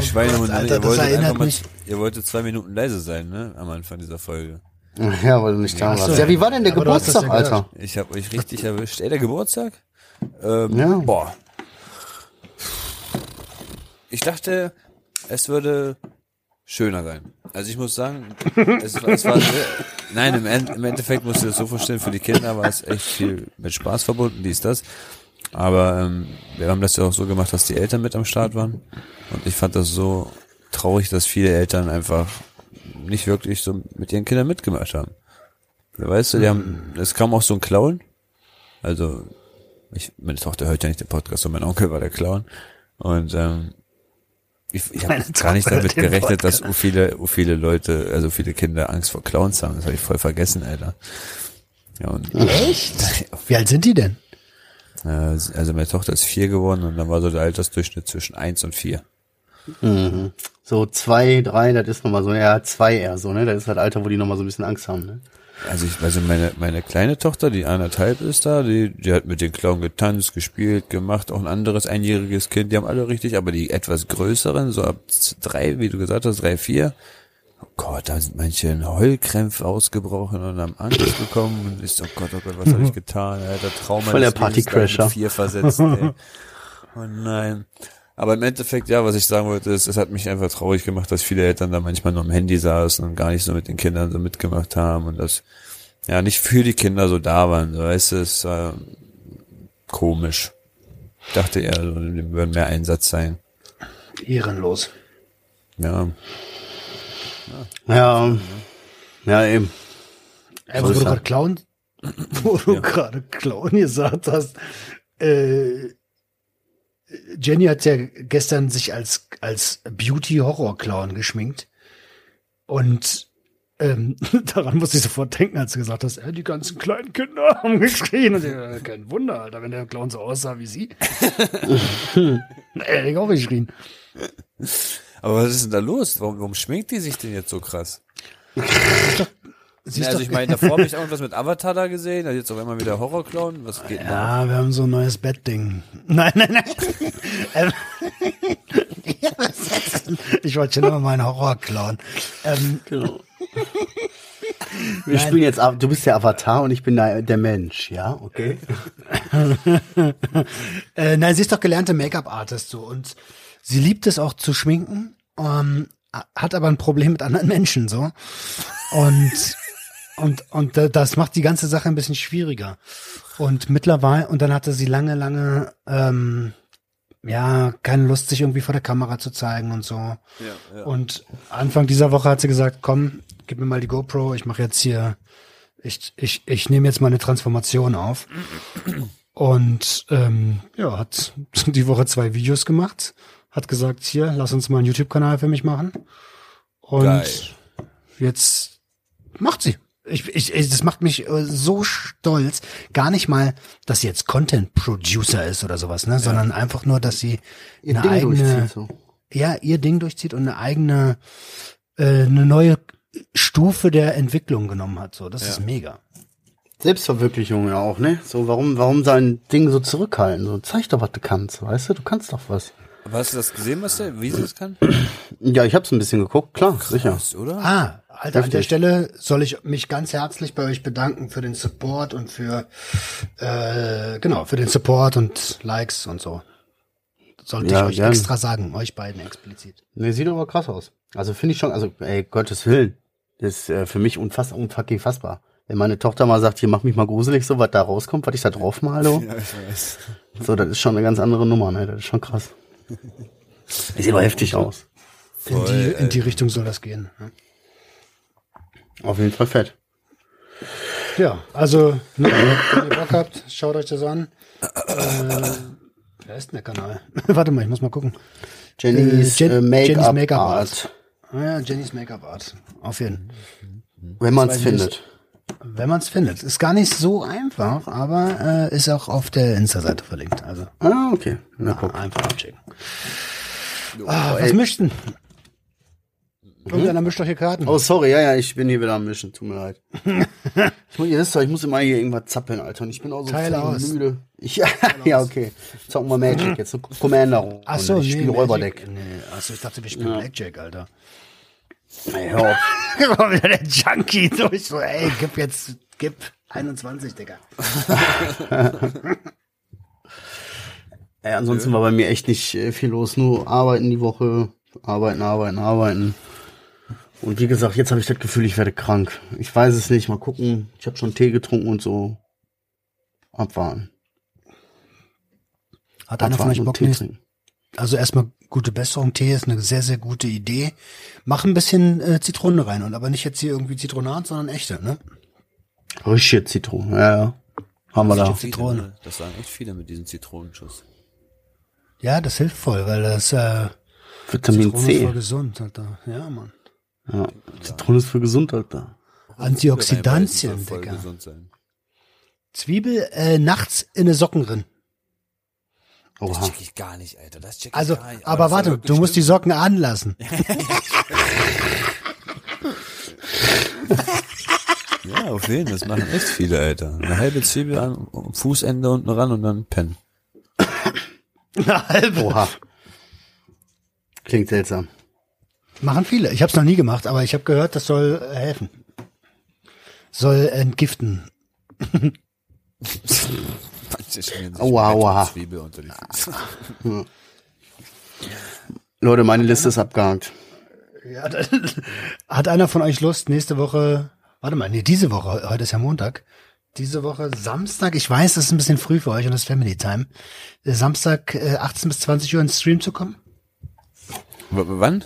Die Schweinehunde,
Alter,
ihr
das
wolltet mal,
mich-
ihr wolltet zwei Minuten leise sein, ne? Am Anfang dieser Folge.
Ja, weil du nicht da
so.
warst. Ja, wie war denn der
Aber
Geburtstag,
ja.
Alter?
Ich habe euch richtig erwischt. Ey, der Geburtstag? Ähm,
Ja.
Boah. Ich dachte, es würde schöner sein. Also ich muss sagen, es, es war sehr, nein, im, End, im Endeffekt musst du das so vorstellen, für die Kinder war es echt viel mit Spaß verbunden, dies, das. Aber ähm, wir haben das ja auch so gemacht, dass die Eltern mit am Start waren. Und ich fand das so traurig, dass viele Eltern einfach nicht wirklich so mit ihren Kindern mitgemacht haben. Weißt du, die haben, es kam auch so ein Clown. Also Ich, meine Tochter hört ja nicht den Podcast, und mein Onkel war der Clown. Und ähm, ich, ich habe gar nicht damit gerechnet, dass so viele, so viele Leute, also viele Kinder Angst vor Clowns haben. Das habe ich voll vergessen, Alter. Ja, und
Echt? Wie alt sind die denn?
äh, also meine Tochter ist vier geworden und dann war so der Altersdurchschnitt zwischen eins und vier.
So zwei, drei, das ist nochmal so, ja, zwei eher so, ne? Das ist halt Alter, wo die nochmal so ein bisschen Angst haben, ne?
Also ich, also meine, meine kleine Tochter, die anderthalb ist da, die, die hat mit den Clown getanzt, gespielt, gemacht, auch ein anderes einjähriges Kind, die haben alle richtig, aber die etwas größeren, so ab drei, wie du gesagt hast, drei, vier, oh Gott, da sind manche in Heulkrämpfe ausgebrochen und haben Angst bekommen und ist, oh Gott, oh Gott, was habe ich getan, Alter, Trauma
Voll der Partycrasher.
vier versetzt, ey. Oh nein. Aber im Endeffekt, ja, was ich sagen wollte, ist, es hat mich einfach traurig gemacht, dass viele Eltern da manchmal nur am Handy saßen und gar nicht so mit den Kindern so mitgemacht haben und das, ja, nicht für die Kinder so da waren, so, weißt du, es war komisch. Ich dachte eher, so, dem würden mehr Einsatz sein.
Ehrenlos.
Ja,
Ja, ja, eben.
Äh,
So
wo du
er.
gerade Clown, wo du gerade Clown gesagt hast, äh, Jenny hat ja gestern sich als, als Beauty-Horror-Clown geschminkt. Und ähm, daran musste ich sofort denken, als du gesagt hast, äh, die ganzen kleinen Kinder haben geschrien. Und äh, kein Wunder, Alter, wenn der Clown so aussah wie sie. hätte ich auch geschrien.
aber was ist denn da los? Warum, warum schminkt die sich denn jetzt so krass?
Sie
Ja,
ist
also ich meine, davor habe ich irgendwas mit Avatar da gesehen, also jetzt auf einmal wieder Horrorclown, was geht denn da?
Ja, wir haben so ein neues Bettding. Nein, nein, nein. ähm, ja, ich wollte schon immer mal einen Horror klauen. Ähm,
Genau. Wir spielen jetzt, du bist der Avatar und ich bin der, der Mensch, ja, okay?
äh, nein, sie ist doch gelernte Make-up-Artist so und sie liebt es auch zu schminken, ähm, hat aber ein Problem mit anderen Menschen so und und und da- das macht die ganze Sache ein bisschen schwieriger. Und mittlerweile und dann hatte sie lange, lange ähm, ja keine Lust, sich irgendwie vor der Kamera zu zeigen und so.
Ja, ja.
Und Anfang dieser Woche hat sie gesagt, komm, gib mir mal die GoPro, ich mache jetzt hier, ich, ich, ich nehme jetzt mal eine Transformation auf. Und ähm, ja, hat die Woche zwei Videos gemacht, hat gesagt, hier, lass uns mal einen YouTube-Kanal für mich machen. Und
Geil.
jetzt macht sie. Ich, ich, ich, das macht mich äh, so stolz. Gar nicht mal, dass sie jetzt Content Producer ist oder sowas, ne, sondern einfach nur, dass sie
Ihr
eine
Ding
eigene,
durchzieht, so.
ja, ihr Ding durchzieht und eine eigene, äh, eine neue Stufe der Entwicklung genommen hat. So, das ist mega.
Selbstverwirklichung ja auch, ne? So, warum, warum sein Ding so zurückhalten? So, zeig doch, was du kannst, weißt du? Du kannst doch was.
Aber hast du das gesehen, was der, wie sie das kann?
Ja, ich hab's ein bisschen geguckt, klar, sicher.
Krass, oder?
Ah, Alter, an der. Stelle soll ich mich ganz herzlich bei euch bedanken für den Support und für, äh, genau, für den Support und Likes und so. Sollte
Ja,
ich euch
gern.
extra sagen, euch beiden explizit.
Ne, sieht aber krass aus. Also finde ich schon, also ey, Gottes Willen. Das ist äh, für mich unfass, unfucking fassbar. Wenn meine Tochter mal sagt, hier mach mich mal gruselig, so was da rauskommt, was ich da drauf male,
Ja, ich weiß.
so, das ist schon eine ganz andere Nummer, ne? Das ist schon krass. Sieht aber heftig aus.
In die, in die Richtung soll das gehen. ne?
Auf jeden Fall fett.
Ja, also, ne, wenn ihr Bock habt, schaut euch das an. Äh, wer ist denn der Kanal? Warte mal, ich muss mal gucken.
Jennys,
Äh, Jen-
äh, Make-up
Jennys Make-up
Art.
Ah ja, Jennys Make-up Art. Auf jeden.
Wenn man es findet.
Wenn man es findet. Ist gar nicht so einfach, aber äh, ist auch auf der Insta-Seite verlinkt. Also
Ah, okay. Na, guck.
einfach abchecken. Ah, was mischt denn? Irgendeiner mischt doch hier Karten.
Oh, sorry, ja, ja, ich bin hier wieder am Mischen, tut mir leid. ich muss, ihr wisst doch, ich muss immer hier irgendwas zappeln, Alter, und ich bin auch so
Teil aus.
müde. Ich, ja, ja, okay. Zocken wir Magic jetzt, Commander.
Ach so,
ich
nee,
spiele Räuberdeck.
Nee, ach so, ich dachte, wir spielen Blackjack, Alter.
Ey, hör auf.
War wieder der Junkie durch. So, ey, gib jetzt, gib 21, Digga.
Ey, ansonsten war bei mir echt nicht äh, viel los, nur arbeiten die Woche, arbeiten, arbeiten, arbeiten. Und wie gesagt, jetzt habe ich das Gefühl, ich werde krank. Ich weiß es nicht, mal gucken. Ich habe schon Tee getrunken und so. Abwarten.
Hat einer von euch Bock
Tee
nicht?
trinken.
Also erstmal gute Besserung. Tee ist eine sehr, sehr gute Idee. Mach ein bisschen äh, Zitrone rein und aber nicht jetzt hier irgendwie Zitronat, sondern echte, ne?
Richtige Zitrone, ja, ja. Haben wir da.
Viele,
Zitrone.
ne? Das sagen echt viele mit diesem Zitronenschuss.
Ja, das hilft voll, weil das äh,
Vitamin
Zitrone ist voll
C.
gesund, Alter. Ja, Mann.
Ja. Zitrone ist für gesund, Alter.
Antioxidantien, Digga. Zwiebel äh, nachts in eine Socken drin.
Das
Oha.
check ich gar nicht, Alter. Das check ich
Also,
gar nicht.
aber
das soll
warte, du musst die. Socken anlassen.
Ja, auf jeden Das machen echt viele, Alter. Eine halbe Zwiebel an, am Fußende unten ran und dann pennen.
Eine halbe.
Oha. Klingt seltsam.
Machen viele. Ich habe es noch nie gemacht, aber ich habe gehört, das soll äh, helfen. Soll entgiften.
Aua, aua.
Zwiebel unter die Füße.
Leute, meine Liste ist abgehakt.
Ja, hat einer von euch Lust, nächste Woche, warte mal, nee, diese Woche, heute ist ja Montag, diese Woche Samstag, ich weiß, das ist ein bisschen früh für euch und das ist Family Time, äh, Samstag äh, 18 bis 20 Uhr ins Stream zu kommen?
W wann?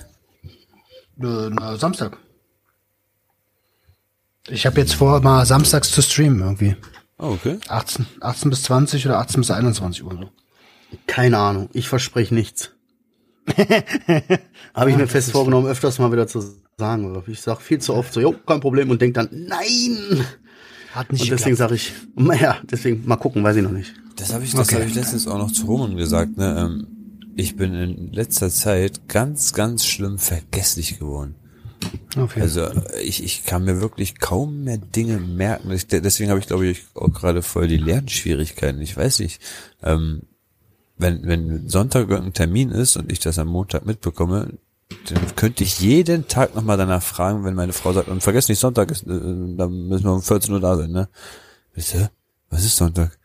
Äh, na, Samstag. Ich habe jetzt vor, mal samstags zu streamen irgendwie.
Oh, okay.
18, 18 bis 20 oder 18 bis 21 Uhr. So.
Keine Ahnung. Ich verspreche nichts. Habe ich mir fest vorgenommen, öfters mal wieder zu sagen. aber Ich sag viel zu oft so, jo, kein Problem und denk dann, nein.
Hat nicht
Und deswegen sage ich, naja, deswegen mal gucken, weiß ich noch nicht.
Das habe ich, das
Okay.
habe ich letztens auch noch zu Roman gesagt. Ne? Ich bin in letzter Zeit ganz, ganz schlimm vergesslich geworden.
Okay.
Also ich, ich kann mir wirklich kaum mehr Dinge merken. Ich, deswegen habe ich, glaube ich, auch gerade voll die Lernschwierigkeiten. Ich weiß nicht. Ähm, wenn, wenn Sonntag irgendein Termin ist und ich das am Montag mitbekomme, dann könnte ich jeden Tag nochmal danach fragen, wenn meine Frau sagt, und vergesst nicht, Sonntag ist, äh, dann müssen wir um 14 Uhr da sein, ne? Bitte? Was ist Sonntag?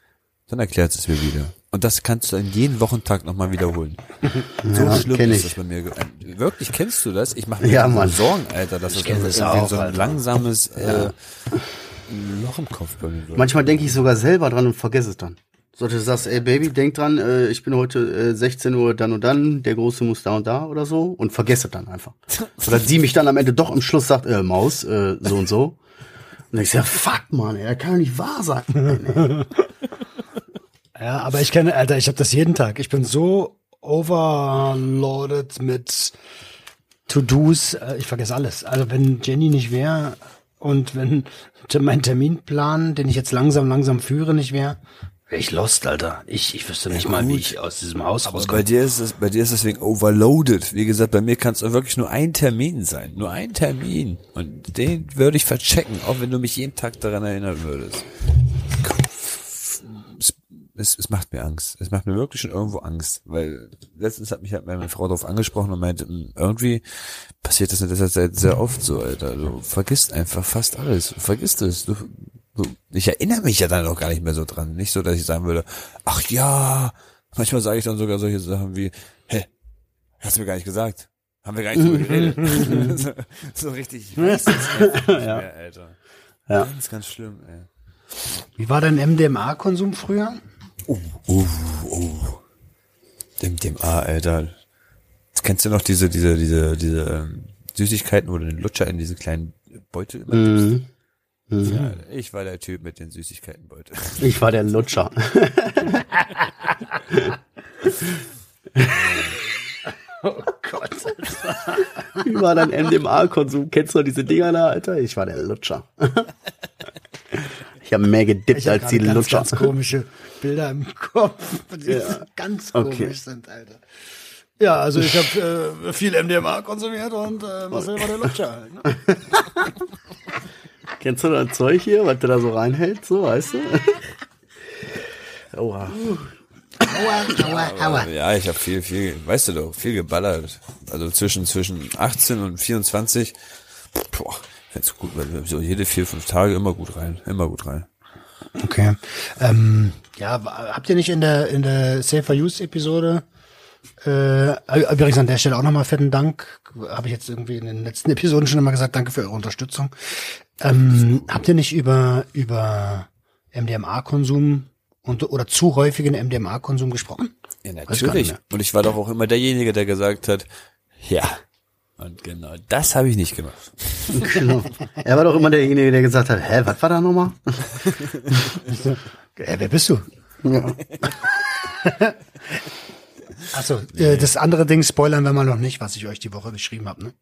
Dann erklärt es mir wieder. Und das kannst du an jeden Wochentag nochmal wiederholen. So
Ja,
schlimm ist
ich.
das bei mir. äh, Wirklich, kennst du das? Ich mache mir
Ja,
so
Mann.
Sorgen, Alter, dass das
kenn
irgendwie
das auch,
so ein
Alter.
langsames äh, Loch im Kopf bei mir wird.
Manchmal denke ich sogar selber dran und vergesse es dann. So, du sagst, ey Baby, denk dran, äh, ich bin heute äh, 16 Uhr dann und dann, der Große muss da und da oder so und vergesse dann einfach. Oder sie mich dann am Ende doch im Schluss sagt, äh, Maus, äh, so und so. Und ich sag, fuck, man, ey, das kann doch nicht wahr sein.
Ja, aber ich kenne, Alter, ich habe das jeden Tag. Ich bin so overloaded mit To-Dos. äh, Ich vergesse alles. Also wenn Jenny nicht wäre und wenn mein Terminplan, den ich jetzt langsam, langsam führe, nicht wäre, wäre ich lost, Alter. Ich, ich wüsste nicht mal, wie ich aus diesem Haus
Aber
rauskomme.
bei dir ist es, bei dir ist es deswegen overloaded. Wie gesagt, bei mir kann es wirklich nur ein Termin sein. Nur ein Termin. Und den würde ich verchecken, auch wenn du mich jeden Tag daran erinnern würdest. Es, es, macht mir Angst. Es macht mir wirklich schon irgendwo Angst. Weil letztens hat mich halt meine Frau darauf angesprochen und meinte, "Hm, irgendwie passiert das in letzter Zeit sehr oft so, Alter. Du vergisst einfach fast alles. Du vergisst es. Du, du, ich erinnere mich ja dann auch gar nicht mehr so dran. Nicht so, dass ich sagen würde, ach ja, Manchmal sage ich dann sogar solche Sachen wie, hä, hast du mir gar nicht gesagt. Haben wir gar nicht drüber geredet. so, so richtig, ich weiß es einfach nicht mehr, Alter.
Ja.
Ganz, ganz schlimm, ey.
Wie war dein MDMA-Konsum früher?
Oh, oh, oh. Dem, dem A, Alter. Kennst du noch diese, diese, diese, diese ähm, Süßigkeiten, wo du den Lutscher in diese kleinen Beutel immer
Mhm.
gibst? Ja, ich war der Typ mit den Süßigkeitenbeutel.
Ich war der Lutscher.
Oh Gott.
Wie war dein MDMA-Konsum? Kennst du diese Dinger da, Alter? Ich war der Lutscher. Ich habe mehr gedippt
Ich
als die
ganz,
Lutscher.
ganz komische Bilder im Kopf, die
Ja.
ganz
Okay.
komisch sind, Alter. Ja, also ich habe äh, viel MDMA konsumiert und äh, Marcel war der Lutscher. Halt, ne?
Kennst du das Zeug hier, was du da so reinhält, so, weißt du? Oha.
Aua, aua, aua.
Ja, ich habe viel, viel, weißt du doch, viel geballert. Also zwischen, zwischen 18 und 24. Boah, jetzt gut, weil so jede vier, fünf Tage immer gut rein, immer gut rein.
Okay. Ähm, ja, habt ihr nicht in der in der Safer Use Episode äh, übrigens an der Stelle auch nochmal fetten Dank. Habe ich jetzt irgendwie in den letzten Episoden schon immer gesagt, danke für eure Unterstützung. Ähm, habt ihr nicht über über MDMA-Konsum und oder zu häufigen MDMA-Konsum gesprochen?
Ja, natürlich. Und ich war doch auch immer derjenige, der gesagt hat, ja, Und genau, das habe ich nicht gemacht.
Genau. Er war doch immer derjenige, der gesagt hat, hä, was war da nochmal?
Äh, wer bist du?
Ja.
Achso, äh, das andere Ding spoilern wir mal noch nicht, was ich euch die Woche geschrieben habe, ne?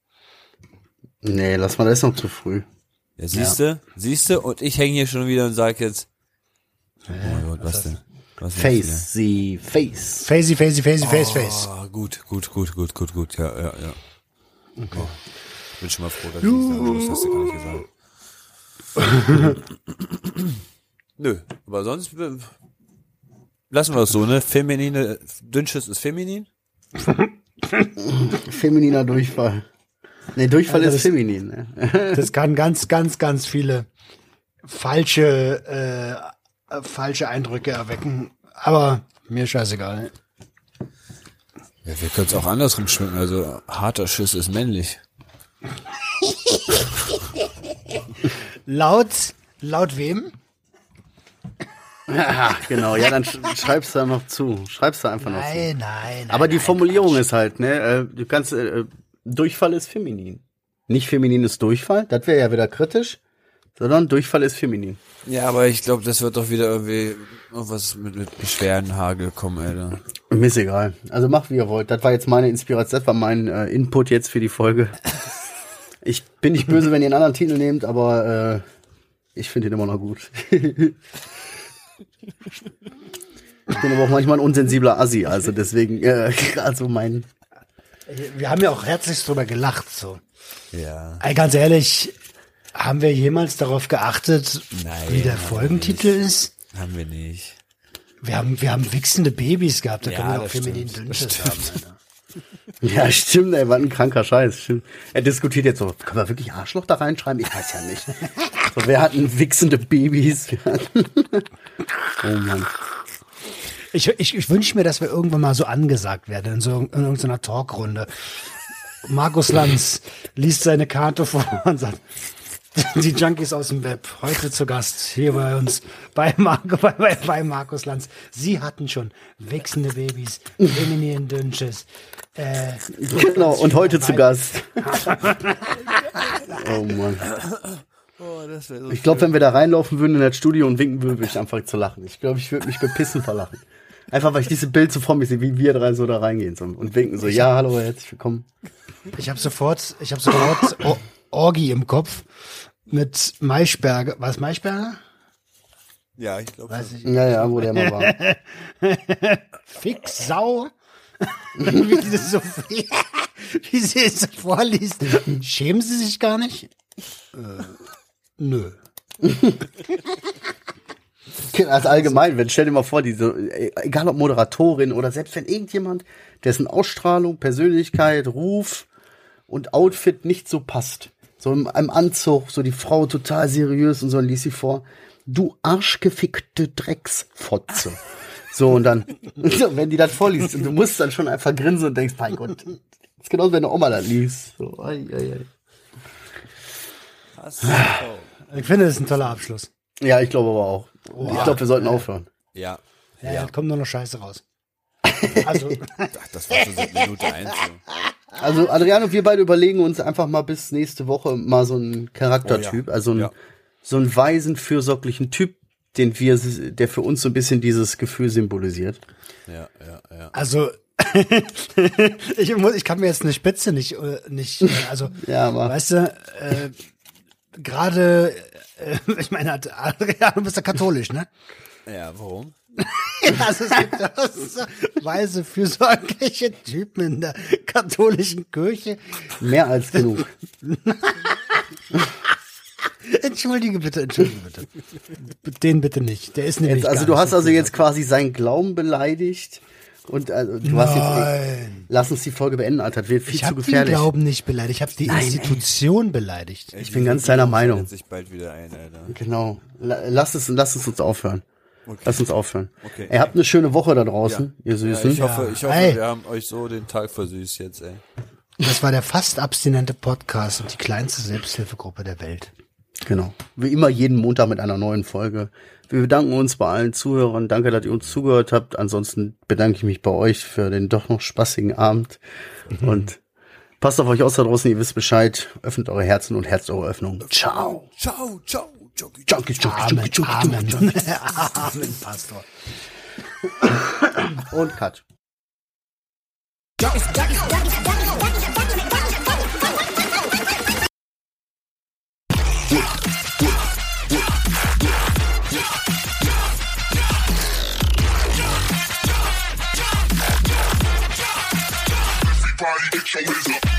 Nee, lass mal, das ist noch zu früh.
Ja, siehste, siehste, und ich hänge hier schon wieder und sag jetzt, oh mein Gott, was denn? Was
Face, sie, Face.
Facey, Facey, Facey, Face? Face.
Ah, gut, gut, gut, gut, gut, gut, ja, ja, ja. Oh, bin schon mal froh, dass ich nicht sagen muss, hast du gar nicht gesagt. Nö, aber sonst äh, lassen wir es so, ne? Feminine, Dünnschiss ist feminin.
Femininer Durchfall. Nee, Durchfall
Ja,
ist
das-
feminin. Ne?
Das kann ganz, ganz, ganz viele falsche, äh, äh, falsche Eindrücke erwecken. Aber mir scheißegal.
Ja, wir können es auch andersrum schmecken, also harter Schiss ist männlich.
Laut, laut wem?
Ja, genau, ja, dann sch schreibst du da noch zu. Schreibst du einfach noch zu.
Nein, nein, nein.
Aber die
nein,
Formulierung
Quatsch.
ist halt, ne, äh, du kannst, äh, Durchfall ist feminin. Nicht feminin ist Durchfall, das wäre ja wieder kritisch, sondern Durchfall ist feminin.
Ja, aber ich glaube, das wird doch wieder irgendwie irgendwas mit, mit Beschwerdenhagel kommen, Alter.
Mir ist egal. Also macht wie ihr wollt. Das war jetzt meine Inspiration, das war mein äh, Input jetzt für die Folge. Ich bin nicht böse, wenn ihr einen anderen Titel nehmt, aber äh, ich finde ihn immer noch gut. ich bin aber auch manchmal ein unsensibler Assi, also deswegen, äh, also mein.
Wir haben ja auch herzlich drüber gelacht, so.
Ja.
Ey, ganz ehrlich, haben wir jemals darauf geachtet,
Nein,
wie der Folgentitel ist?
Haben wir nicht.
Wir haben, wir haben wichsende Babys gehabt, da
Ja,
können wir auch feminin Dünnschiss haben. Alter.
Ja, stimmt, ey, was ein kranker Scheiß. Stimmt. Er diskutiert jetzt so, können wir wirklich Arschloch da reinschreiben? Ich weiß ja nicht. So, wir hatten wichsende Babys. Oh Mann.
Ich, ich, ich wünsche mir, dass wir irgendwann mal so angesagt werden, in, so, in irgendeiner Talkrunde. Markus Lanz liest seine Karte vor und sagt, die Junkies aus dem Web, heute zu Gast hier bei uns, bei, Marco, bei, bei, bei Markus Lanz. Sie hatten schon wechselnde Babys, femininen Dünnschiss. Äh,
Genau, und heute zu Gast. oh Mann.
Oh, so
Ich glaube, wenn wir da reinlaufen würden in das Studio und winken würden, würde ich anfangen zu lachen. Ich glaube, ich würde mich bepissen vor Lachen. Einfach, weil ich dieses Bild so vor mir sehe, wie wir drei so da reingehen so, und winken so, ja, hallo, herzlich willkommen.
ich habe sofort, ich habe sofort Or Orgi im Kopf mit Maischberger. Was Maischberger?
Ja, ich glaube.
Ja, ja, wo der mal war.
Fix Sau. wie, sie das so, wie sie es so vorliest. Schämen sie sich gar nicht? Äh, nö.
Also allgemein, wenn stell dir mal vor, diese, egal ob Moderatorin oder selbst wenn irgendjemand, dessen Ausstrahlung, Persönlichkeit, Ruf und Outfit nicht so passt. So in einem Anzug, so die Frau total seriös und so und ließ sie vor. Du arschgefickte Drecksfotze. So, und dann, wenn die das vorliest, und du musst dann schon einfach grinsen und denkst, mein Gott, das ist genauso, wenn eine Oma das liest. So, ei, ei, ei.
Ich finde, das ist ein toller Abschluss.
Ja, ich glaube aber auch. Oh, ich glaube, wir sollten aufhören.
Ja.
Ja,
ja.
kommt nur noch Scheiße raus. Also.
das war schon seit Minute 1.
Also Adrian und wir beide überlegen uns einfach mal bis nächste Woche mal so einen Charaktertyp,
Oh ja.
also einen,
Ja.
so einen weisen, fürsorglichen Typ, den wir, der für uns so ein bisschen dieses Gefühl symbolisiert.
Ja, ja, ja.
also ich, muss, ich kann mir jetzt eine Spitze nicht, äh, nicht äh, also,
Ja, aber-
weißt du, äh, gerade, äh, ich meine, Adrian, du bist ja katholisch, ne?
Ja, warum?
Also es gibt auch so weise, fürsorgliche Typen in der katholischen Kirche.
Mehr als genug.
Entschuldige bitte, entschuldige bitte. Den bitte nicht. Der ist nämlich
Jetzt, also
gar
du
nicht
hast
so
also jetzt quasi seinen Glauben beleidigt und also, du hast jetzt,
Nein.
lass uns die Folge beenden, Alter, das wird viel
Ich
zu
habe den
gefährlich.
Glauben nicht beleidigt. Ich habe die
Nein,
Institution beleidigt.
Ich bin ganz deiner Meinung.
Sich bald wieder ein, Alter.
Genau. La- Lass es, lass es uns aufhören. Lass uns aufhören.
Okay.
Ihr habt eine schöne Woche da draußen, ihr
Ja,
Süßen.
ich hoffe, ich hoffe,
Ey.
wir haben euch so den Tag versüßt jetzt, ey.
Das war der fast abstinente Podcast und die kleinste Selbsthilfegruppe der Welt.
Genau. Wie immer jeden Montag mit einer neuen Folge. Wir bedanken uns bei allen Zuhörern. Danke, dass ihr uns zugehört habt. Ansonsten bedanke ich mich bei euch für den doch noch spaßigen Abend. Und Passt auf euch aus da draußen, ihr wisst Bescheid. Öffnet eure Herzen und herzt eure Öffnung. Ciao.
Ciao, ciao, Junkie.
Junkies, Junkies,
Amen,
Junkies, Junkies,
Amen. Pastor.
Und Cut.
Everybody get your up.